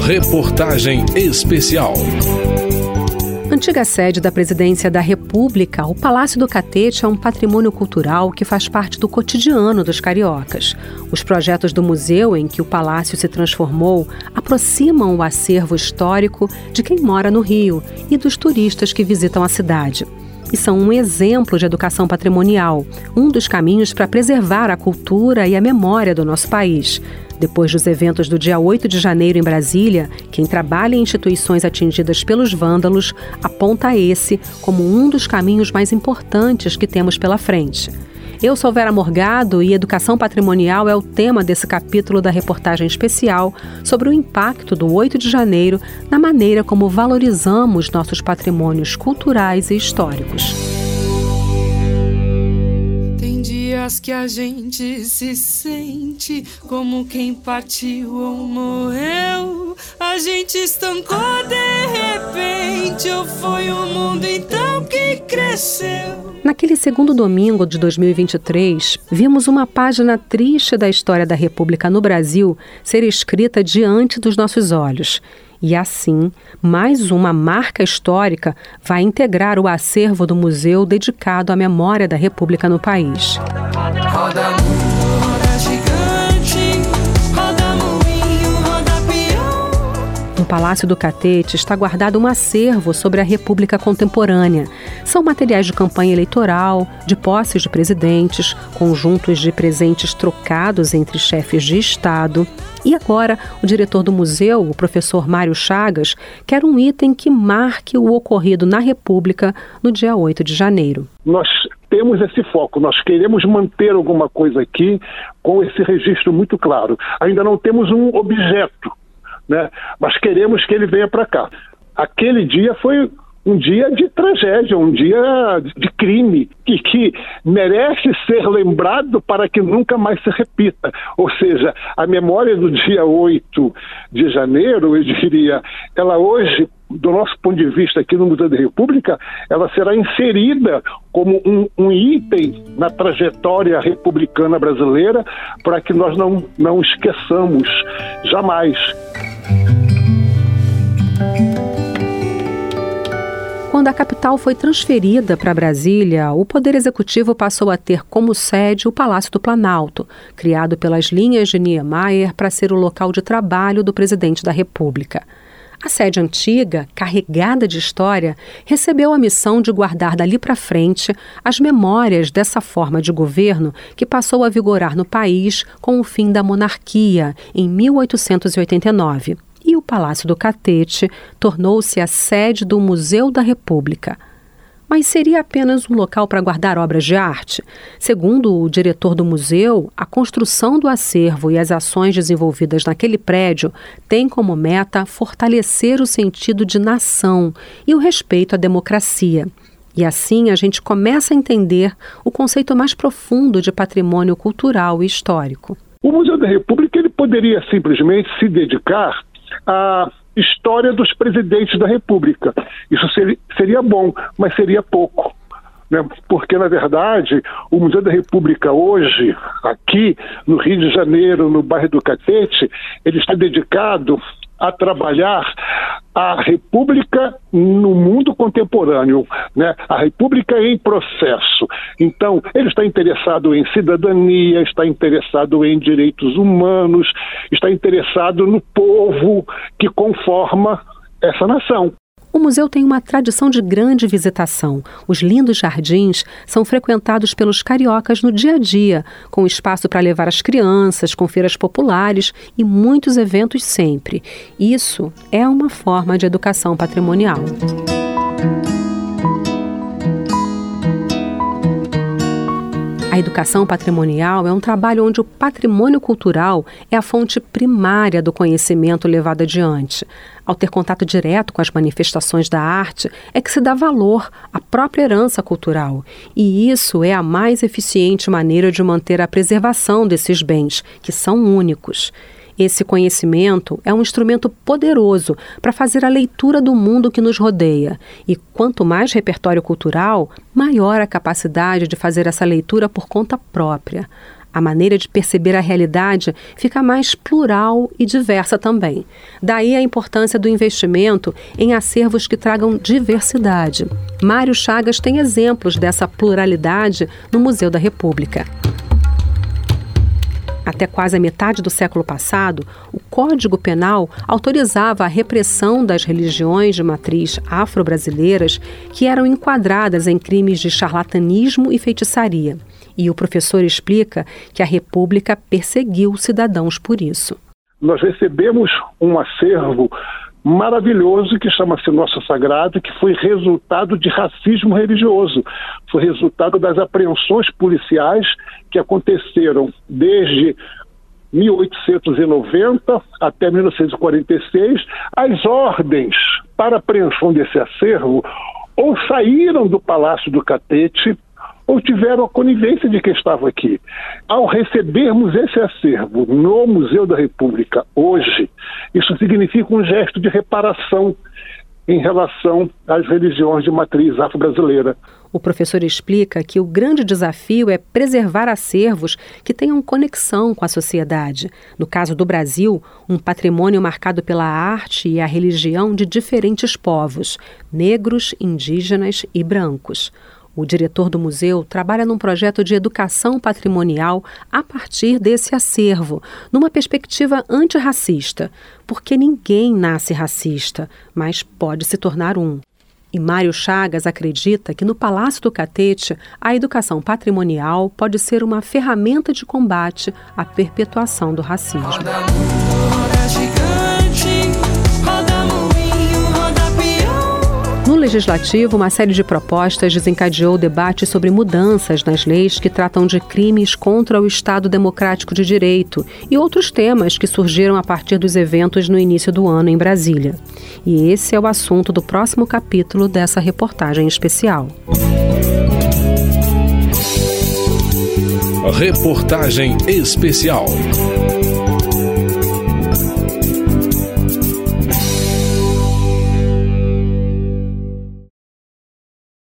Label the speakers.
Speaker 1: Reportagem especial.
Speaker 2: Antiga sede da Presidência da República, o Palácio do Catete é um patrimônio cultural que faz parte do cotidiano dos cariocas. Os projetos do museu em que o palácio se transformou aproximam o acervo histórico de quem mora no Rio e dos turistas que visitam a cidade e são um exemplo de educação patrimonial, um dos caminhos para preservar a cultura e a memória do nosso país. Depois dos eventos do dia 8 de janeiro em Brasília, quem trabalha em instituições atingidas pelos vândalos aponta esse como um dos caminhos mais importantes que temos pela frente. Eu sou Vera Morgado e educação patrimonial é o tema desse capítulo da reportagem especial sobre o impacto do 8 de janeiro na maneira como valorizamos nossos patrimônios culturais e históricos.
Speaker 3: Que a gente se sente como quem partiu ou morreu. A gente estancou de repente, ou foi o mundo então que cresceu?
Speaker 2: Naquele segundo domingo de 2023, vimos uma página triste da história da República no Brasil ser escrita diante dos nossos olhos. E assim, mais uma marca histórica vai integrar o acervo do museu dedicado à memória da República no país. Ramadan Palácio do Catete está guardado um acervo sobre a República Contemporânea. São materiais de campanha eleitoral, de posses de presidentes, conjuntos de presentes trocados entre chefes de Estado. E agora, o diretor do museu, o professor Mário Chagas, quer um item que marque o ocorrido na República no dia 8 de janeiro.
Speaker 4: Nós temos esse foco, nós queremos manter alguma coisa aqui com esse registro muito claro. Ainda não temos um objeto né? Mas queremos que ele venha para cá. Aquele dia foi um dia de tragédia, um dia de crime, e que merece ser lembrado para que nunca mais se repita. Ou seja, a memória do dia 8 de janeiro, eu diria, ela hoje, do nosso ponto de vista aqui no Museu da República, ela será inserida como um, um item na trajetória republicana brasileira para que nós não, não esqueçamos jamais.
Speaker 2: Quando a capital foi transferida para Brasília, o Poder Executivo passou a ter como sede o Palácio do Planalto, criado pelas linhas de Niemeyer para ser o local de trabalho do presidente da República. A sede antiga, carregada de história, recebeu a missão de guardar dali para frente as memórias dessa forma de governo que passou a vigorar no país com o fim da monarquia em 1889 e o Palácio do Catete tornou-se a sede do Museu da República. Mas seria apenas um local para guardar obras de arte? Segundo o diretor do museu, a construção do acervo e as ações desenvolvidas naquele prédio têm como meta fortalecer o sentido de nação e o respeito à democracia. E assim a gente começa a entender o conceito mais profundo de patrimônio cultural e histórico.
Speaker 4: O Museu da República ele poderia simplesmente se dedicar a história dos presidentes da República. Isso seria, seria bom, mas seria pouco. Né? Porque, na verdade, o Museu da República hoje, aqui no Rio de Janeiro, no bairro do Catete, ele está dedicado a trabalhar a República no mundo contemporâneo, né? a República em processo. Então, ele está interessado em cidadania, está interessado em direitos humanos, está interessado no povo que conforma essa nação.
Speaker 2: O museu tem uma tradição de grande visitação. Os lindos jardins são frequentados pelos cariocas no dia a dia, com espaço para levar as crianças, com feiras populares e muitos eventos sempre. Isso é uma forma de educação patrimonial. A educação patrimonial é um trabalho onde o patrimônio cultural é a fonte primária do conhecimento levado adiante. Ao ter contato direto com as manifestações da arte, é que se dá valor à própria herança cultural. E isso é a mais eficiente maneira de manter a preservação desses bens, que são únicos. Esse conhecimento é um instrumento poderoso para fazer a leitura do mundo que nos rodeia. E quanto mais repertório cultural, maior a capacidade de fazer essa leitura por conta própria. A maneira de perceber a realidade fica mais plural e diversa também. Daí a importância do investimento em acervos que tragam diversidade. Mário Chagas tem exemplos dessa pluralidade no Museu da República. Até quase a metade do século passado, o Código Penal autorizava a repressão das religiões de matriz afro-brasileiras que eram enquadradas em crimes de charlatanismo e feitiçaria. E o professor explica que a República perseguiu cidadãos por isso.
Speaker 4: Nós recebemos um acervo maravilhoso que chama-se Nossa Sagrada, que foi resultado de racismo religioso. Foi resultado das apreensões policiais que aconteceram desde 1890 até 1946. As ordens para apreensão desse acervo ou saíram do Palácio do Catete ou tiveram a conivência de quem estava aqui. Ao recebermos esse acervo no Museu da República hoje, isso significa um gesto de reparação em relação às religiões de matriz afro-brasileira.
Speaker 2: O professor explica que o grande desafio é preservar acervos que tenham conexão com a sociedade. No caso do Brasil, um patrimônio marcado pela arte e a religião de diferentes povos, negros, indígenas e brancos. O diretor do museu trabalha num projeto de educação patrimonial a partir desse acervo, numa perspectiva antirracista, porque ninguém nasce racista, mas pode se tornar um. E Mário Chagas acredita que no Palácio do Catete, a educação patrimonial pode ser uma ferramenta de combate à perpetuação do racismo. Legislativo, uma série de propostas desencadeou debate sobre mudanças nas leis que tratam de crimes contra o Estado Democrático de Direito e outros temas que surgiram a partir dos eventos no início do ano em Brasília. E esse é o assunto do próximo capítulo dessa reportagem especial.
Speaker 1: Reportagem especial.